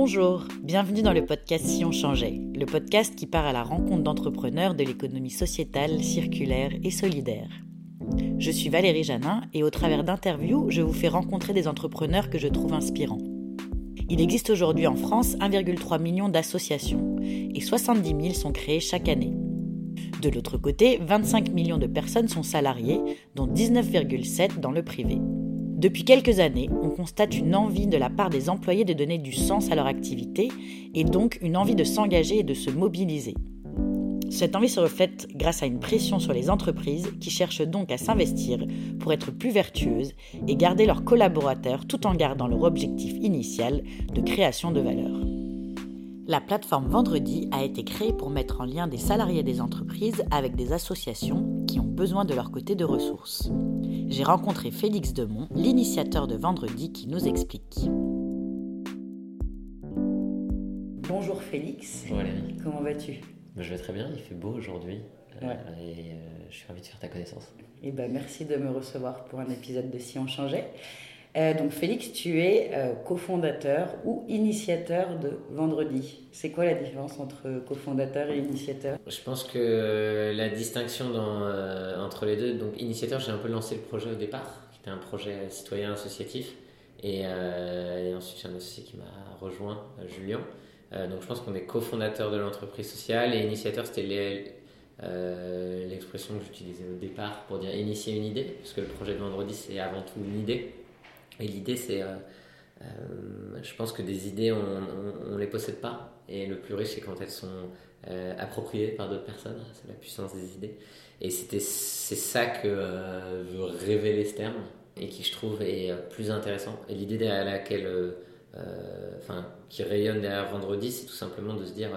Bonjour, bienvenue dans le podcast Si on changeait, le podcast qui part à la rencontre d'entrepreneurs de l'économie sociétale, circulaire et solidaire. Je suis Valérie Janin et au travers d'interviews, je vous fais rencontrer des entrepreneurs que je trouve inspirants. Il existe aujourd'hui en France 1,3 million d'associations et 70 000 sont créées chaque année. De l'autre côté, 25 millions de personnes sont salariées, dont 19,7 dans le privé. Depuis quelques années, on constate une envie de la part des employés de donner du sens à leur activité et donc une envie de s'engager et de se mobiliser. Cette envie se reflète grâce à une pression sur les entreprises qui cherchent donc à s'investir pour être plus vertueuses et garder leurs collaborateurs tout en gardant leur objectif initial de création de valeur. La plateforme Vendredi a été créée pour mettre en lien des salariés des entreprises avec des associations qui ont besoin de leur côté de ressources. J'ai rencontré Félix Demont, l'initiateur de Vendredi, qui nous explique. Bonjour Félix. Bonjour Valérie. Comment vas-tu? Je vais très bien, il fait beau aujourd'hui euh, et euh, je suis ravi de faire ta connaissance. Eh ben, merci de me recevoir pour un épisode de Si on changeait. Euh, donc Félix, tu es euh, cofondateur ou initiateur de Vendredi. C'est quoi la différence entre cofondateur et initiateur? Je pense que la distinction euh, entre les deux, donc initiateur, j'ai un peu lancé le projet au départ, qui était un projet citoyen associatif, et, et ensuite j'ai un associé qui m'a rejoint, Julien. donc je pense qu'on est cofondateur de l'entreprise sociale et initiateur, c'était l'expression que j'utilisais au départ pour dire initier une idée, parce que le projet de Vendredi, c'est avant tout une idée. Et l'idée, c'est, euh, euh, je pense que des idées, on ne les possède pas. Et le plus riche, c'est quand elles sont euh, appropriées par d'autres personnes. C'est la puissance des idées. Et c'est ça que veut révéler ce terme et qui, je trouve, est plus intéressant. Et l'idée derrière laquelle, enfin, qui rayonne derrière vendredi, c'est tout simplement de se dire,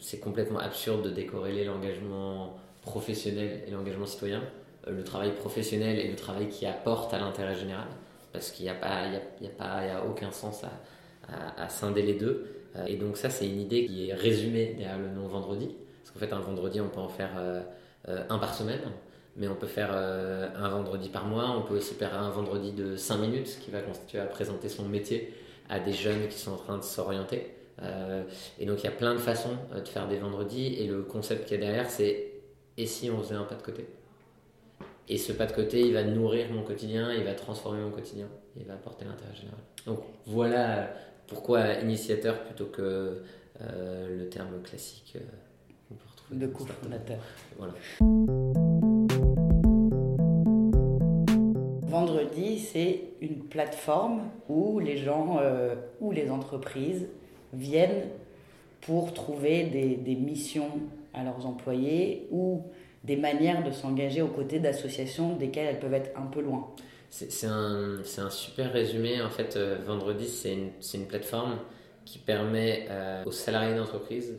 c'est complètement absurde de décorréler l'engagement professionnel et l'engagement citoyen, le travail professionnel et le travail qui apporte à l'intérêt général parce qu'il n'y a, pas, il y a, pas, il y a aucun sens à, à, scinder les deux. Euh, et donc ça, c'est une idée qui est résumée derrière le nom vendredi. Parce qu'en fait, un vendredi, on peut en faire euh, euh, un par semaine, mais on peut faire un vendredi par mois. On peut aussi faire un vendredi de 5 minutes qui va constituer à présenter son métier à des jeunes qui sont en train de s'orienter. et donc il y a plein de façons de faire des vendredis. Et le concept qui est derrière, c'est et si on faisait un pas de côté? Et ce pas de côté, il va nourrir mon quotidien, il va transformer mon quotidien, il va apporter l'intérêt général. Donc voilà pourquoi initiateur plutôt que euh, le terme classique euh, qu'on peut retrouver. De cofondateur. Voilà. Vendredi, c'est une plateforme où les gens euh, ou les entreprises viennent pour trouver des, des missions à leurs employés ou des manières de s'engager aux côtés d'associations desquelles elles peuvent être un peu loin. C'est un, un, super résumé. En fait, euh, Vendredi, c'est une, une, plateforme qui permet euh, aux salariés d'entreprise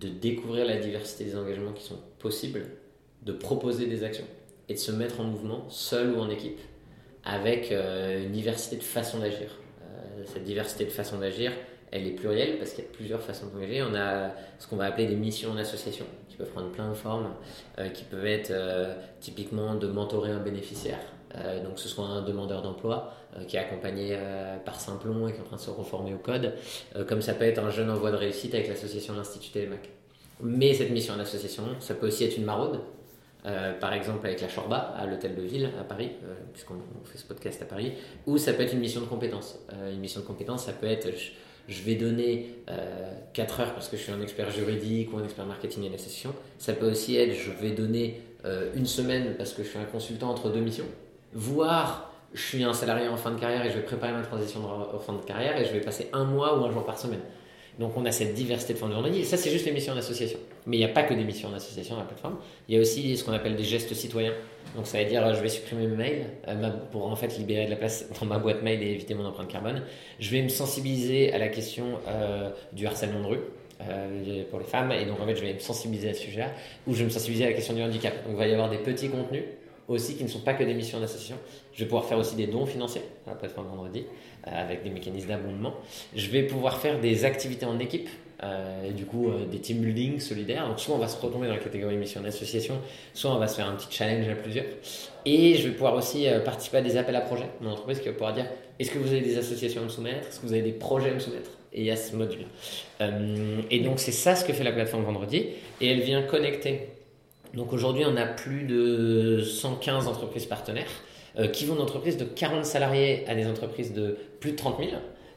de découvrir la diversité des engagements qui sont possibles, de proposer des actions et de se mettre en mouvement, seul ou en équipe, avec euh, une diversité de façons d'agir. cette diversité de façons d'agir, elle est plurielle parce qu'il y a plusieurs façons d'engager. On a ce qu'on va appeler des missions en association qui peuvent prendre plein de formes, euh, qui peuvent être euh, typiquement de mentorer un bénéficiaire. Euh, donc, ce soit un demandeur d'emploi qui est accompagné par Simplon et qui est en train de se reformer au code, comme ça peut être un jeune en voie de réussite avec l'association L'Institut Télémac. Mais cette mission en association, ça peut aussi être une maraude, par exemple avec la Chorba à l'hôtel de ville à Paris, puisqu'on fait ce podcast à Paris, ou ça peut être une mission de compétence. une mission de compétence, ça peut être je vais donner euh, 4 heures parce que je suis un expert juridique ou un expert marketing et d'association. Ça peut aussi être je vais donner euh, une semaine parce que je suis un consultant entre deux missions. Voire je suis un salarié en fin de carrière et je vais préparer ma transition en fin de carrière et je vais passer un mois ou un jour par semaine. Donc on a cette diversité de formes de vendredi. Et ça, c'est juste les missions d'association. Mais il n'y a pas que des missions d'association dans la plateforme. Il y a aussi ce qu'on appelle des gestes citoyens. Donc ça veut dire, je vais supprimer mes mails euh, pour en fait libérer de la place dans ma boîte mail et éviter mon empreinte carbone. Je vais me sensibiliser à la question euh, du harcèlement de rue. Euh, pour les femmes et donc en fait je vais me sensibiliser à ce sujet-là ou je vais me sensibiliser à la question du handicap donc il va y avoir des petits contenus aussi qui ne sont pas que des missions d'association. Je vais pouvoir faire aussi des dons financiers à la plateforme vendredi avec des mécanismes d'abondement. Je vais pouvoir faire des activités en équipe. Euh, et du coup, euh, des team building solidaires. Donc, soit on va se retomber dans la catégorie mission d'association, soit on va se faire un petit challenge à plusieurs. Et je vais pouvoir aussi participer à des appels à projets. Mon entreprise qui va pouvoir dire est-ce que vous avez des associations à me soumettre? Est-ce que vous avez des projets à me soumettre? Et il y a ce module. et donc, c'est ça ce que fait la plateforme vendredi. Et elle vient connecter donc aujourd'hui, on a plus de 115 entreprises partenaires euh, qui vont d'entreprises de 40 salariés à des entreprises de plus de 30 000.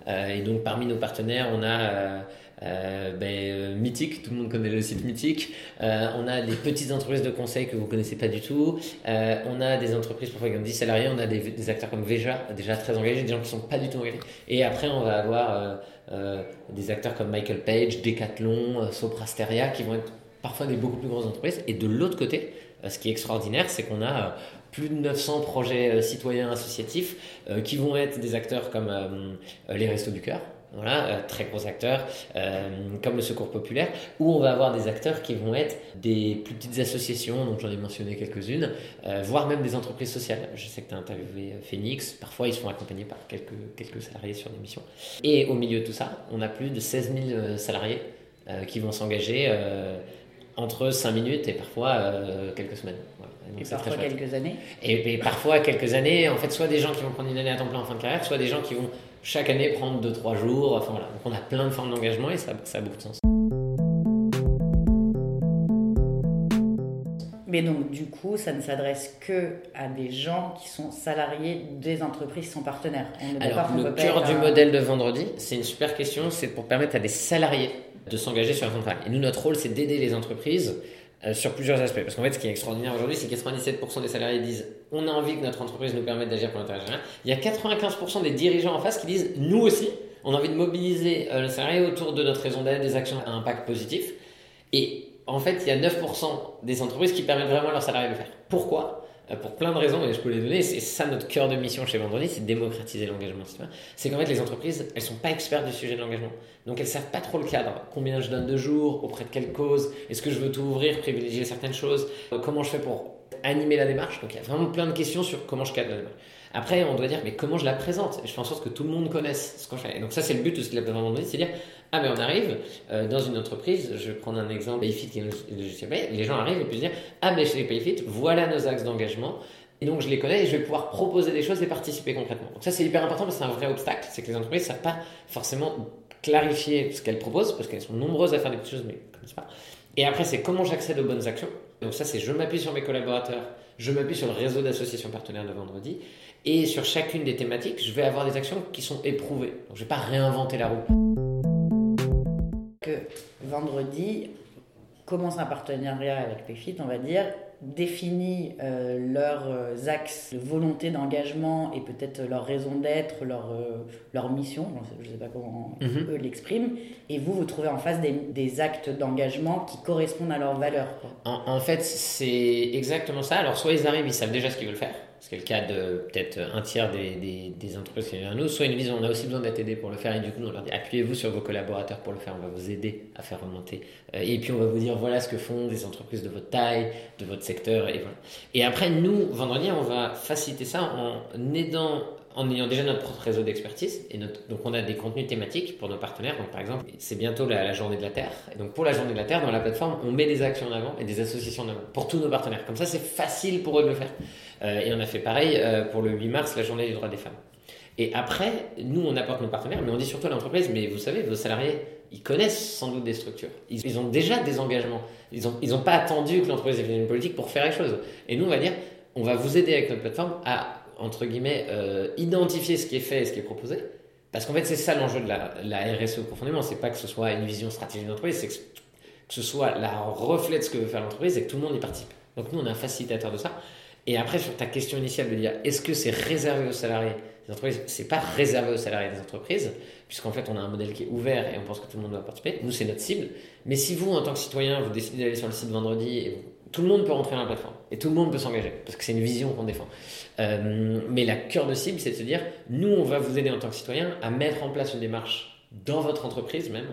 Euh, et donc parmi nos partenaires, on a euh, ben, Mythique, tout le monde connaît le site Mythique. on a des petites entreprises de conseil que vous connaissez pas du tout. on a des entreprises parfois qui ont 10 salariés. On a des, acteurs comme Veja, déjà très engagés, des gens qui sont pas du tout engagés. Et après, on va avoir des acteurs comme Michael Page, Decathlon, Soprasteria qui vont être parfois des beaucoup plus grosses entreprises. Et de l'autre côté, euh, ce qui est extraordinaire, c'est qu'on a euh, plus de 900 projets euh, citoyens associatifs qui vont être des acteurs comme les Restos du Cœur, voilà, très gros acteurs, comme le Secours Populaire, où on va avoir des acteurs qui vont être des plus petites associations, donc j'en ai mentionné quelques-unes, voire même des entreprises sociales. Je sais que tu as interviewé Phoenix, parfois ils sont accompagnés par quelques, quelques salariés sur des missions. Et au milieu de tout ça, on a plus de 16 000 salariés qui vont s'engager entre 5 minutes et parfois euh, quelques semaines. et parfois quelques années et, parfois quelques années, en fait, soit des gens qui vont prendre une année à temps plein en fin de carrière, soit des gens qui vont chaque année prendre 2-3 jours. Enfin voilà, donc on a plein de formes d'engagement et ça, ça a beaucoup de sens. Mais donc, du coup, ça ne s'adresse que à des gens qui sont salariés des entreprises qui sont partenaires. Alors, le cœur du modèle de vendredi, c'est une super question, c'est pour permettre à des salariés de s'engager sur un contrat. Et nous, notre rôle, c'est d'aider les entreprises euh, sur plusieurs aspects. Parce qu'en fait, ce qui est extraordinaire aujourd'hui, c'est que 97% des salariés disent on a envie que notre entreprise nous permette d'agir pour l'intérêt général. Il y a 95% des dirigeants en face qui disent nous aussi, on a envie de mobiliser euh, le salarié autour de notre raison d'être, des actions à impact positif. Et en fait, il y a 9% des entreprises qui permettent vraiment à leurs salariés de le faire. Pourquoi? Pour plein de raisons, et je peux les donner, c'est ça notre cœur de mission chez Vendredi, c'est démocratiser l'engagement citoyen. C'est qu'en fait, les entreprises, elles sont pas expertes du sujet de l'engagement. Donc, elles savent pas trop le cadre. Combien je donne de jours, auprès de quelle cause, est-ce que je veux tout ouvrir, privilégier certaines choses, euh, comment je fais pour animer la démarche. Donc, il y a vraiment plein de questions sur comment je cadre la démarche. Après, on doit dire, mais comment je la présente? Je fais en sorte que tout le monde connaisse ce qu'on fait. Et donc, ça, c'est le but de la plateforme Vendredi, c'est dire, ah, mais on arrive euh, dans une entreprise, je vais prendre un exemple, Payfit qui les gens arrivent et puis dire Ah, mais chez Payfit, voilà nos axes d'engagement. Et donc je les connais et je vais pouvoir proposer des choses et participer concrètement. Donc ça c'est hyper important parce que c'est un vrai obstacle, c'est que les entreprises ne savent pas forcément clarifier ce qu'elles proposent parce qu'elles sont nombreuses à faire des petites choses mais ne connaissent pas. Et après c'est comment j'accède aux bonnes actions. Donc ça c'est je m'appuie sur mes collaborateurs, je m'appuie sur le réseau d'associations partenaires de vendredi et sur chacune des thématiques je vais avoir des actions qui sont éprouvées. Donc je ne vais pas réinventer la roue que vendredi commence un partenariat avec PayFit, on va dire, définit euh, leurs euh, axes de volonté d'engagement et peut-être leur raison d'être, leur, euh, leur mission, je ne sais pas comment mhm. eux l'expriment, et vous, vous trouvez en face des, des actes d'engagement qui correspondent à leurs valeurs. En, en, fait, c'est exactement ça. Alors, soit ils arrivent, ils savent déjà ce qu'ils veulent faire, ce qui est le cas de peut-être un tiers des, des, entreprises qui viennent à nous, soit une vision, on a aussi besoin d'être aidé pour le faire, et du coup, on leur dit appuyez-vous sur vos collaborateurs pour le faire, on va vous aider à faire remonter. Euh, et puis, on va vous dire voilà ce que font des entreprises de votre taille, de votre secteur, et voilà. Et après, nous, vendredi, on va faciliter ça en aidant en ayant déjà notre propre réseau d'expertise. Et donc, on a des contenus thématiques pour nos partenaires. Donc, par exemple, c'est bientôt la, journée de la Terre. Et donc, pour la journée de la Terre, dans la plateforme, on met des actions en avant et des associations en avant pour tous nos partenaires. Comme ça, c'est facile pour eux de le faire. Euh, et on a fait pareil euh, pour le 8 mars, la journée des droits des femmes. Et après, nous, on apporte nos partenaires, mais on dit surtout à l'entreprise, mais vous savez, vos salariés, ils connaissent sans doute des structures. Ils, ont déjà des engagements. Ils n'ont ils pas attendu que l'entreprise ait une politique pour faire les choses. Et nous, on va dire, on va vous aider avec notre plateforme à entre guillemets, euh, identifier ce qui est fait et ce qui est proposé. Parce qu'en fait, c'est ça l'enjeu de la, la RSE profondément. C'est pas que ce soit une vision stratégique d'entreprise, c'est que, ce soit la reflet de ce que veut faire l'entreprise et que tout le monde y participe. Donc nous, on est un facilitateur de ça. Et après, sur ta question initiale de dire est-ce que c'est réservé aux salariés des entreprises? C'est pas réservé aux salariés des entreprises, puisqu'en fait, on a un modèle qui est ouvert et on pense que tout le monde doit participer. Nous, c'est notre cible. Mais si vous, en tant que citoyen, vous décidez d'aller sur le site vendredi et vous tout le monde peut rentrer dans la plateforme et tout le monde peut s'engager parce que c'est une vision qu'on défend. Euh, mais la cœur de cible, c'est de se dire nous, on va vous aider en tant que citoyen à mettre en place une démarche dans votre entreprise même.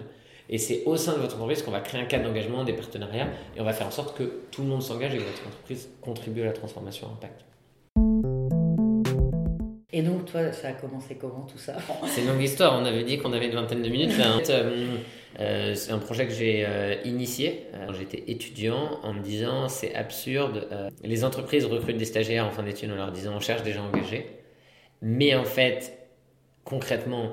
Et c'est au sein de votre entreprise qu'on va créer un cadre d'engagement, des partenariats, et on va faire en sorte que tout le monde s'engage et que votre entreprise contribue à la transformation impact. Et donc, toi, ça a commencé comment tout ça? C'est une longue histoire. On avait dit qu'on avait une vingtaine de minutes. Euh, euh, c'est un projet que j'ai euh, initié. J'étais étudiant en me disant c'est absurde. les entreprises recrutent des stagiaires en fin d'études en leur disant on cherche des gens engagés. Mais en fait, concrètement,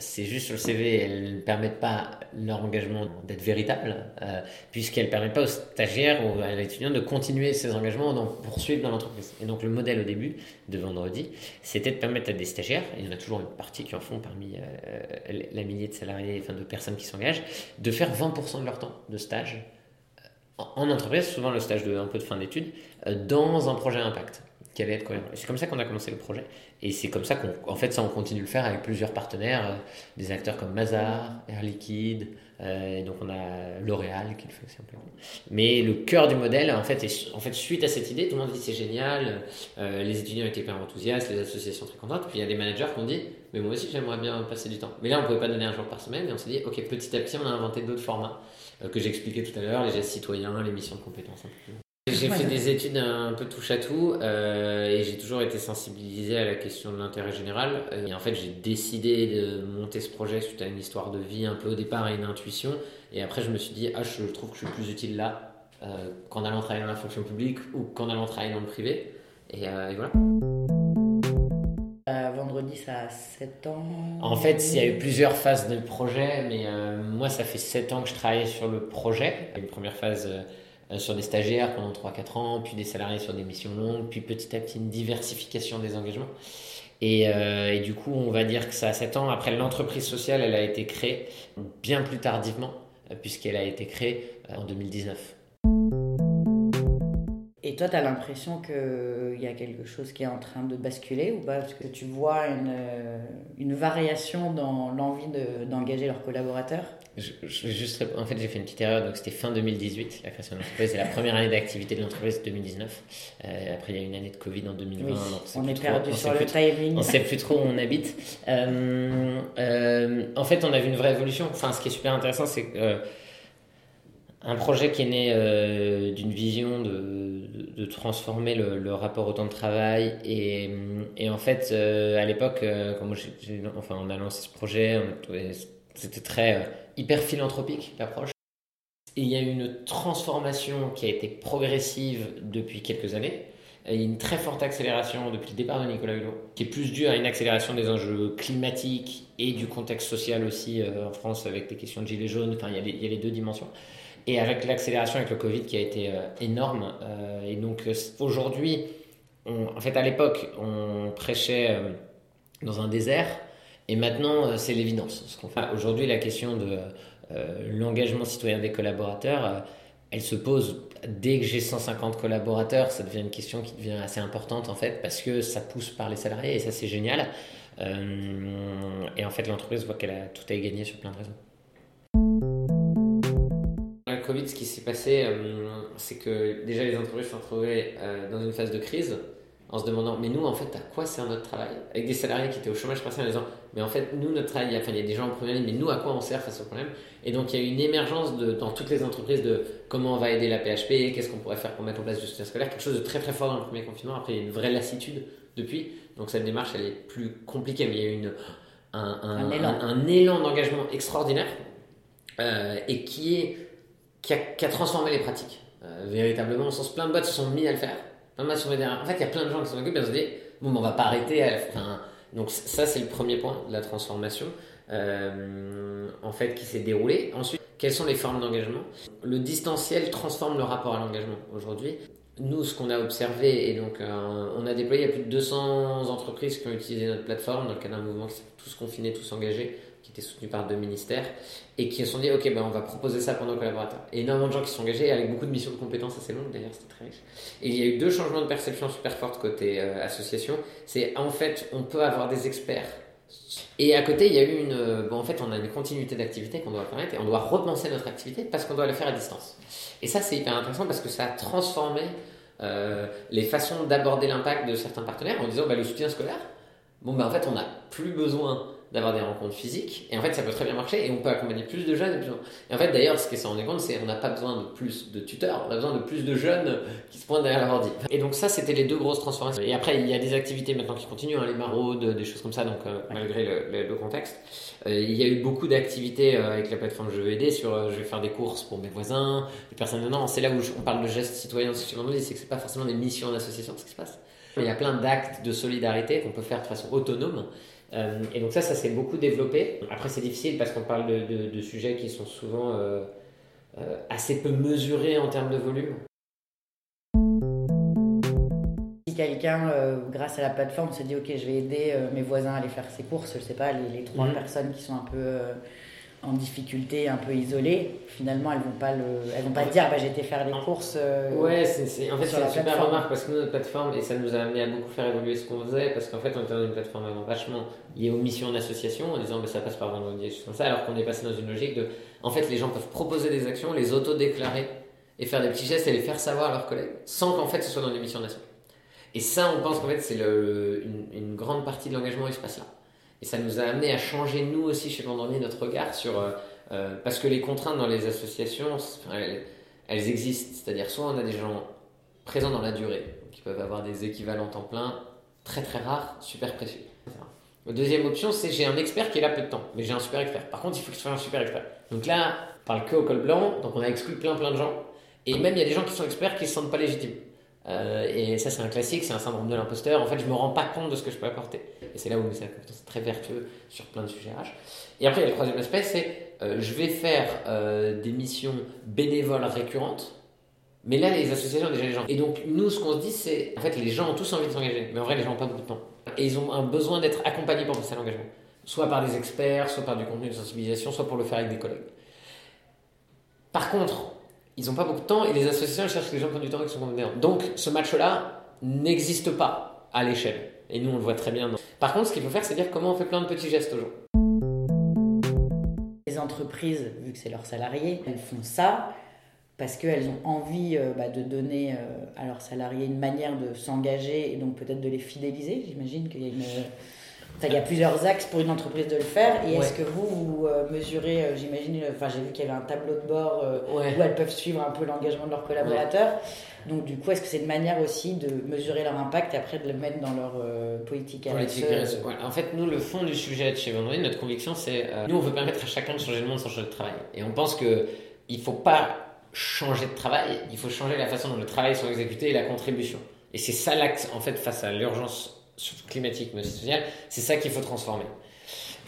c'est juste sur le CV, elles ne permettent pas leur engagement d'être véritable, euh, puisqu'elles ne permettent pas aux stagiaires ou à l'étudiant de continuer ses engagements, d'en poursuivre dans l'entreprise. Et donc le modèle au début de vendredi, c'était de permettre à des stagiaires, il y en a toujours une partie qui en font parmi euh, la millier de salariés, de personnes qui s'engagent, de faire 20% de leur temps de stage euh, en entreprise, souvent le stage de un peu de fin d'études, dans un projet impact qui allait être cohérent. C'est comme ça qu'on a commencé le projet. Et c'est comme ça qu'en fait, ça, on continue de le faire avec plusieurs partenaires, euh, des acteurs comme Mazar, Air Liquide, euh, et donc on a L'Oréal qui le fait peu. Mais le cœur du modèle, en fait, est, en fait, suite à cette idée, tout le monde dit c'est génial, euh, les étudiants étaient hyper enthousiastes, les associations très contentes, puis il y a des managers qui ont dit, mais moi aussi j'aimerais bien passer du temps. Mais là, on pouvait pas donner un jour par semaine, et on s'est dit, ok, petit à petit, on a inventé d'autres formats que j'expliquais tout à l'heure, les gestes citoyens, les missions de compétences j'ai fait des études un peu touche à tout euh, et j'ai toujours été sensibilisé à la question de l'intérêt général. Et en fait, j'ai décidé de monter ce projet suite à une histoire de vie un peu au départ et une intuition. Et après, je me suis dit, ah, je trouve que je suis plus utile là euh, qu'en allant travailler dans la fonction publique ou qu'en allant travailler dans le privé. Et, euh, voilà. vendredi, ça a 7 ans. En fait, il y a eu plusieurs phases de projet, mais moi, ça fait 7 ans que je travaille sur le projet. Une première phase sur des stagiaires pendant 3-4 ans, puis des salariés sur des missions longues, puis petit à petit une diversification des engagements. Et, euh, du coup, on va dire que ça a 7 ans. Après, l'entreprise sociale, elle a été créée bien plus tardivement, euh, puisqu'elle a été créée en 2019. Et toi, tu as l'impression qu'il y a quelque chose qui est en train de basculer ou pas? Parce que tu vois une, une variation dans l'envie d'engager leurs collaborateurs? Je, juste, en fait, j'ai fait une petite erreur. Donc, c'était fin 2018, la création de l'entreprise. C'est la première année d'activité de l'entreprise, 2019. Euh, après, il y a une année de Covid en 2020. on est perdu sur le timing. On sait plus trop où on habite. Euh, euh, en fait, on a vu une vraie évolution. Enfin, ce qui est super intéressant, c'est un projet qui est né d'une vision de, de, transformer le, rapport au temps de travail. Et, et en fait, à l'époque, quand enfin, on a lancé ce projet, c'était très hyper philanthropique l'approche. Et il y a une transformation qui a été progressive depuis quelques années. Il y a une très forte accélération depuis le départ de Nicolas Hulot, qui est plus due à une accélération des enjeux climatiques et du contexte social aussi euh, en France avec les questions de gilets jaunes. Enfin, il y a les, il y a les deux dimensions. Et avec l'accélération avec le Covid qui a été euh, énorme. Euh, et donc aujourd'hui, en fait à l'époque, on prêchait dans un désert. Et maintenant, euh, c'est l'évidence. Aujourd'hui, la question de euh, l'engagement citoyen des collaborateurs, euh, elle se pose dès que j'ai 150 collaborateurs, ça devient une question qui devient assez importante en fait, parce que ça pousse par les salariés et ça c'est génial. et en fait, l'entreprise voit qu'elle a tout à y gagner sur plein de raisons. La Covid, ce qui s'est passé, c'est que déjà les entreprises se sont retrouvées dans une phase de crise en se demandant, mais nous, en fait, à quoi sert notre travail? Avec des salariés qui étaient au chômage partiel en disant, mais en fait, nous, notre travail, enfin, il y a des gens en première ligne, mais nous, à quoi on sert face au problème? Et donc, il y a eu une émergence de, dans toutes les entreprises de comment on va aider la PHP, qu'est-ce qu'on pourrait faire pour mettre en place du soutien scolaire, quelque chose de très très fort dans le premier confinement. Après, il y a une vraie lassitude depuis. Donc, cette démarche, elle est plus compliquée, mais il y a eu une, un, un, élan, d'engagement extraordinaire euh, et qui, est, qui a, qui, a, transformé les pratiques. Euh, véritablement, au sens plein de boîtes se sont mis à le faire en fait, il y a plein de gens qui s'en occupent et on se dit, bon, on va pas arrêter. donc, ça, c'est le premier point de la transformation, euh, en fait, qui s'est déroulé. Ensuite, quelles sont les formes d'engagement? Le distanciel transforme le rapport à l'engagement aujourd'hui. Nous, ce qu'on a observé, et donc euh, on a déployé plus de 200 entreprises qui ont utilisé notre plateforme dans le cadre d'un mouvement qui s'appelle Tous confinés, tous engagés, qui était soutenu par deux ministères, et qui se sont dit, ok, ben on va proposer ça pour nos collaborateurs. Et énormément de gens qui sont engagés, avec beaucoup de missions de compétences assez longues, d'ailleurs, c'était très riche. Et il y a eu deux changements de perception super forts côté euh, association. C'est, en fait, on peut avoir des experts. Et à côté, il y a eu une. Euh, en fait, on a une continuité d'activité qu'on doit permettre, et on doit repenser notre activité parce qu'on doit le faire à distance. Et ça, c'est hyper intéressant parce que ça a transformé euh, les façons d'aborder l'impact de certains partenaires en disant, bah, le soutien scolaire, bon, ben en fait, on n'a plus besoin d'avoir des rencontres physiques. Et en fait, ça peut très bien marcher et on peut accompagner plus de jeunes. Et, en fait, d'ailleurs, ce qui s'en rendu compte, c'est qu'on n'a pas besoin de plus de tuteurs, on a besoin de plus de jeunes qui se pointent derrière l'ordi. Et donc ça, c'était les deux grosses transformations. Et après, il y a des activités maintenant qui continuent, hein, les maraudes, des choses comme ça, donc euh, malgré le, contexte. Euh, il y a eu beaucoup d'activités euh, avec la plateforme Je veux aider sur je vais faire des courses pour mes voisins, les personnes non, c'est là où on parle de gestes citoyens, c'est que c'est pas forcément des missions d'association ce qui se passe. Il y a plein d'actes de solidarité qu'on peut faire de façon autonome euh, et donc ça, ça s'est beaucoup développé. Après, c'est difficile parce qu'on parle de, de, sujets qui sont souvent euh, euh, assez peu mesurés en termes de volume. Si quelqu'un, grâce à la plateforme, se dit ok, je vais aider mes voisins à aller faire ses courses, je sais pas, les, trois mhm. personnes qui sont un peu en difficulté, un peu isolées, finalement, elles vont pas le, elles vont pas dire, bah, été faire les courses. Euh, ouais, c'est, en fait, c'est une super remarque parce que notre plateforme, et ça nous a amené à beaucoup faire évoluer ce qu'on faisait, parce qu'en fait, on était dans une plateforme vachement liée aux missions d'association, en disant, bah, ça passe par vendredi, et comme ça, alors qu'on est passé dans une logique de, en fait, les gens peuvent proposer des actions, les auto-déclarer, et faire des petits gestes et les faire savoir à leurs collègues, sans qu'en fait, ce soit dans des missions d'association. Et ça, on pense qu'en fait, c'est une grande partie de l'engagement qui se passe là. Et ça nous a amené à changer, nous aussi, chez Vendredi, notre regard sur. Euh, euh, parce que les contraintes dans les associations, elles, existent. C'est-à-dire, soit on a des gens présents dans la durée, qui peuvent avoir des équivalents temps plein, très très rares, super précieux. La deuxième option, c'est j'ai un expert qui est là peu de temps, mais j'ai un super expert. Par contre, il faut que ce soit un super expert. Donc là, on parle que au col blanc, donc on a exclu plein plein de gens. Et même, il y a des gens qui sont experts qui ne se sentent pas légitimes. Euh, et ça, c'est un classique, c'est un syndrome de l'imposteur. En fait, je me rends pas compte de ce que je peux apporter. Et c'est là où c'est très vertueux sur plein de sujets RH. Et après, il y a le troisième aspect, c'est euh, je vais faire euh, des missions bénévoles récurrentes. Mais là, les associations ont déjà les gens. Et donc, nous, ce qu'on se dit, c'est en fait, les gens ont tous envie de s'engager. Mais en vrai, les gens n'ont pas beaucoup de temps. Et ils ont un besoin d'être accompagnés pour passer à l'engagement. Soit par des experts, soit par du contenu de sensibilisation, soit pour le faire avec des collègues. Par contre, ils n'ont pas beaucoup de temps et les associations cherchent des gens qui ont du temps et qui sont compétents. Donc ce match-là n'existe pas à l'échelle. Et nous, on le voit très bien. Par contre, ce qu'il faut faire, c'est dire comment on fait plein de petits gestes aux gens. Les entreprises, vu que c'est leurs salariés, elles font ça parce qu'elles ont envie euh, bah, de donner euh, à leurs salariés une manière de s'engager et donc peut-être de les fidéliser. J'imagine qu'il y a une il y a plusieurs axes pour une entreprise de le faire. Et est-ce que vous, vous euh, mesurez, euh, j'imagine, enfin j'ai vu qu'il y avait un tableau de bord euh, où elles peuvent suivre un peu l'engagement de leurs collaborateurs. Donc du coup, est-ce que c'est une manière aussi de mesurer leur impact et après de le mettre dans leur politique à politique En fait, nous, le fond du sujet de chez Vendredi, notre conviction, c'est nous, on veut permettre à chacun de changer le monde sans changer de travail. Et on pense qu'il ne faut pas changer de travail, il faut changer la façon dont le travail sont exécuté et la contribution. Et c'est ça l'axe, en fait, face à l'urgence climatique mais c'est ça qu'il faut transformer.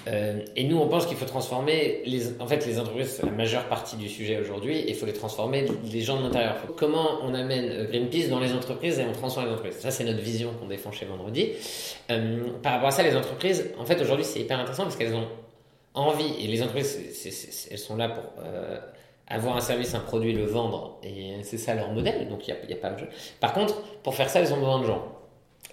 Euh, et nous, on pense qu'il faut transformer, les, en fait, les entreprises, c'est la majeure partie du sujet aujourd'hui, et il faut les transformer, les gens de l'intérieur. Comment on amène euh, Greenpeace dans les entreprises et on transforme les entreprises? Ça, c'est notre vision qu'on défend chez Vendredi. Euh, par rapport à ça, les entreprises, en fait, aujourd'hui, c'est hyper intéressant parce qu'elles ont envie, et les entreprises, elles sont là pour avoir un service, un produit, le vendre, et c'est ça leur modèle, donc il n'y a, pas de jeu. Par contre, pour faire ça, elles ont besoin de gens.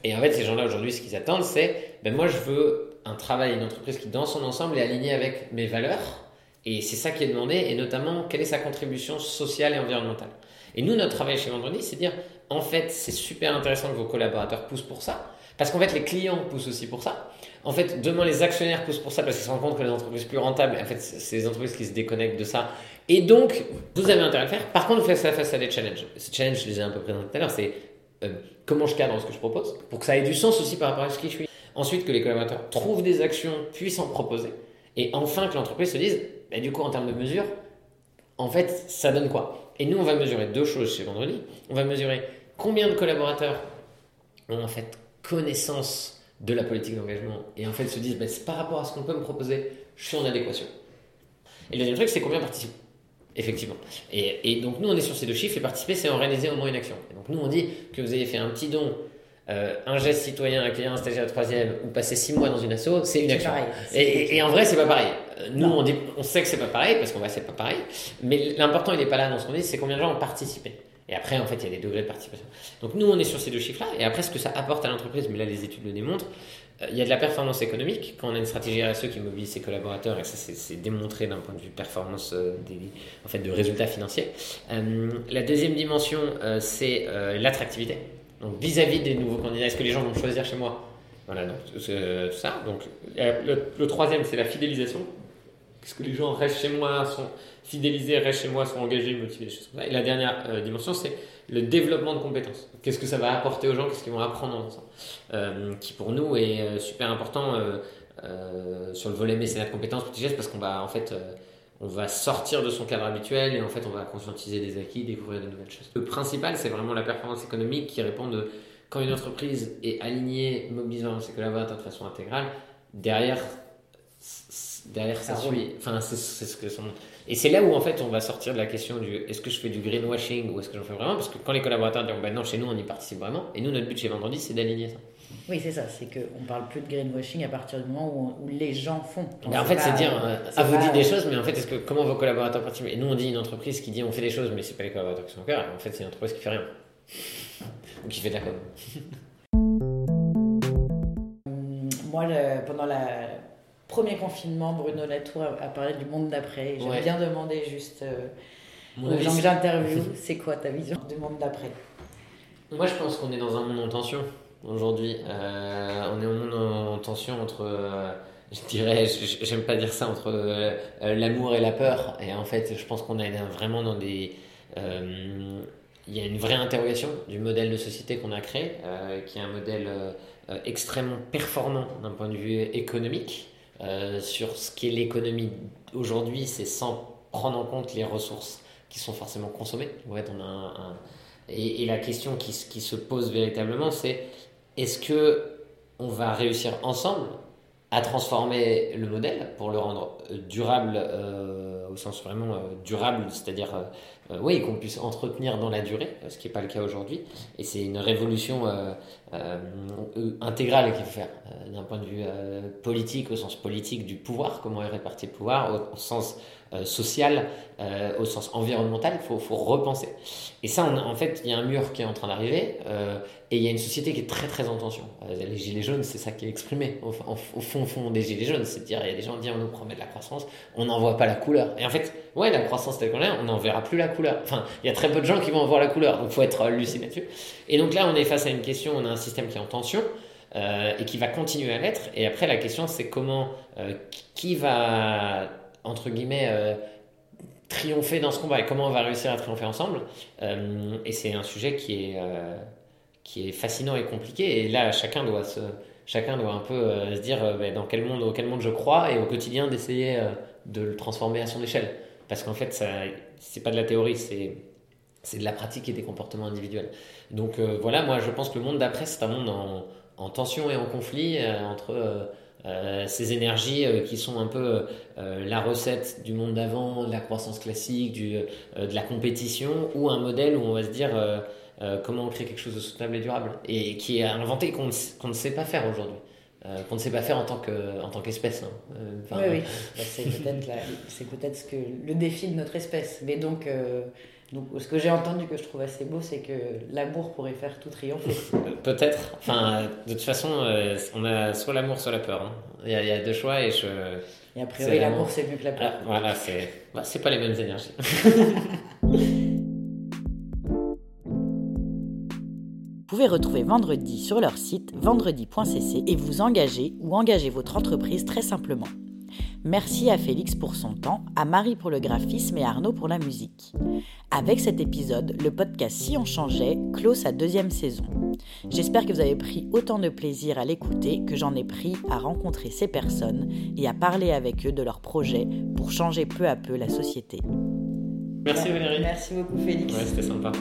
Et en fait, ces gens-là, aujourd'hui, ce qu'ils attendent, c'est ben moi, je veux un travail, une entreprise qui, dans son ensemble, est alignée avec mes valeurs. Et c'est ça qui est demandé, et notamment, quelle est sa contribution sociale et environnementale. Et nous, notre travail chez Vendredi, c'est dire, en fait, c'est super intéressant que vos collaborateurs poussent pour ça, parce qu'en fait, les clients poussent aussi pour ça. En fait, demain, les actionnaires poussent pour ça, parce qu'ils se rendent compte que les entreprises plus rentables, en fait, c'est les entreprises qui se déconnectent de ça. Et donc, vous avez intérêt à le faire. Par contre, vous faites ça face à des challenges. Ces challenges, je les ai un peu présentés tout à l'heure, c'est euh, comment je cadre ce que je propose, pour que ça ait du sens aussi par rapport à ce qui je suis. Ensuite, que les collaborateurs trouvent des actions, puissent en proposer. Et enfin, que l'entreprise se dise, bah, du coup, en termes de mesure, en fait, ça donne quoi? Et nous, on va mesurer deux choses chez Vendredi. On va mesurer combien de collaborateurs ont en fait connaissance de la politique d'engagement et en fait se disent, bah, par rapport à ce qu'on peut me proposer, je suis en adéquation. Et le deuxième truc, c'est combien participent Effectivement. Et, donc nous, on est sur ces deux chiffres et participer, c'est en réaliser au moins une action. Et donc nous, on dit que vous ayez fait un petit don, euh, un geste citoyen, accueillir un stagiaire de troisième ou passer six mois dans une asso, c'est une action. Et, en vrai, c'est pas pareil. Euh, nous, on, dit, on sait que c'est pas pareil parce qu'on va, c'est pas pareil. Mais l'important, il n'est pas là dans ce qu'on dit, c'est combien de gens ont participé. Et après, en fait, il y a des degrés de participation. Donc nous, on est sur ces deux chiffres-là. Et après, ce que ça apporte à l'entreprise, mais là, les études le démontrent, il y a de la performance économique. Quand on a une stratégie RSE qui mobilise ses collaborateurs, et ça c'est démontré d'un point de vue performance euh, en fait, de résultats financiers. Euh, la deuxième dimension, c'est l'attractivité. Donc vis-à-vis des nouveaux candidats, est-ce que les gens vont choisir chez moi? Voilà, donc ça. Donc, le troisième, c'est la fidélisation. Est-ce que les gens restent chez moi, sont fidélisés, restent chez moi, sont engagés, motivés. Et la dernière euh, dimension, c'est le développement de compétences. Qu'est-ce que ça va apporter aux gens, qu'est-ce qu'ils vont apprendre en euh, Qui pour nous est euh, super important sur le volet mécénat de compétences, petit geste, parce qu'on va en fait on va sortir de son cadre habituel et en fait on va conscientiser des acquis, découvrir de nouvelles choses. Le principal, c'est vraiment la performance économique qui répond de quand une entreprise est alignée, mobilisant ses collaborateurs de façon intégrale, derrière derrière ça, suit. Enfin, c'est ce que son... Et c'est là où en fait on va sortir de la question du est-ce que je fais du greenwashing ou est-ce que j'en fais vraiment? Parce que quand les collaborateurs disent ben non, chez nous on y participe vraiment, et nous notre but chez Vendredi c'est d'aligner ça. Oui, c'est ça, c'est qu'on parle plus de greenwashing à partir du moment où, les gens font. en fait, c'est dire, euh, à vous dit des choses, mais en fait, est-ce que comment vos collaborateurs participent? Et nous on dit une entreprise qui dit on fait des choses, mais c'est pas les collaborateurs qui sont au cœur, en fait c'est une entreprise qui fait rien. Ou qui fait de la com. Moi, pendant la premier confinement, Bruno Latour a, parlé du monde d'après. J'ai bien demandé juste euh, aux gens que j'interviewe, c'est quoi ta vision du monde d'après? Moi, je pense qu'on est dans un monde en tension aujourd'hui. Euh, on est un monde en tension entre, euh, je dirais, j'aime pas dire ça, entre l'amour et la peur. Et en fait, je pense qu'on est vraiment dans des il y a une vraie interrogation du modèle de société qu'on a créé, qui est un modèle extrêmement performant d'un point de vue économique, euh, sur ce qu'est l'économie aujourd'hui, c'est sans prendre en compte les ressources qui sont forcément consommées. et, la question qui, qui se pose véritablement, c'est est-ce que on va réussir ensemble à transformer le modèle pour le rendre durable euh, au sens vraiment euh, durable, c'est-à-dire euh, oui qu'on puisse entretenir dans la durée, ce qui n'est pas le cas aujourd'hui. Et c'est une révolution intégrale qu'il faut faire d'un point de vue politique, au sens politique du pouvoir, comment est réparti le pouvoir, au sens euh, social, euh, au sens environnemental, il faut, faut, repenser. Et ça, en fait, il y a un mur qui est en train d'arriver euh, et il y a une société qui est très très en tension. les gilets jaunes, c'est ça qui est exprimé au, au, fond, fond des gilets jaunes. C'est-à-dire, il y a des gens qui disent on nous promet de la on n'en voit pas la couleur. Et en fait, ouais, la croissance telle qu'on est, on n'en verra plus la couleur. Enfin, il y a très peu de gens qui vont en voir la couleur, donc il faut être lucide là-dessus. Et donc là, on est face à une question, on a un système qui est en tension. et qui va continuer à l'être. Et après, la question, c'est comment, qui va entre guillemets, euh, triompher dans ce combat et comment on va réussir à triompher ensemble. Euh, et c'est un sujet qui est, euh, qui est fascinant et compliqué. Et là, chacun doit, se, chacun doit un peu se dire ben, dans quel monde, auquel monde je crois et au quotidien d'essayer de le transformer à son échelle. Parce qu'en fait, ça, c'est pas de la théorie, c'est, de la pratique et des comportements individuels. Donc voilà, moi je pense que le monde d'après, c'est un monde en, en tension et en conflit entre euh, ces énergies euh, qui sont un peu euh, la recette du monde d'avant, de la croissance classique, du, de la compétition, ou un modèle où on va se dire comment on crée quelque chose de soutenable et durable, et qui est inventé qu'on ne, sait pas faire aujourd'hui. qu'on ne sait pas faire en tant que en tant qu'espèce. Hein. oui, oui. Bah, c'est peut-être c'est peut-être ce que le défi de notre espèce. Mais donc donc, ce que j'ai entendu que je trouve assez beau, c'est que l'amour pourrait faire tout triompher. Peut-être. Enfin, de toute façon, euh, on a soit l'amour, soit la peur. Hein. Il, y a, deux choix et je. Et a priori, l'amour, c'est mieux que la peur. Ah, voilà, c'est bah, c'est pas les mêmes énergies. pouvez retrouver Vendredi sur leur site vendredi.cc et vous engager ou engager votre entreprise très simplement. Merci à Félix pour son temps, à Marie pour le graphisme et à Arnaud pour la musique. Avec cet épisode, le podcast Si on changeait clôt sa deuxième saison. J'espère que vous avez pris autant de plaisir à l'écouter que j'en ai pris à rencontrer ces personnes et à parler avec eux de leurs projets pour changer peu à peu la société. Merci Valérie. Merci beaucoup Félix. Ouais, c'était sympa.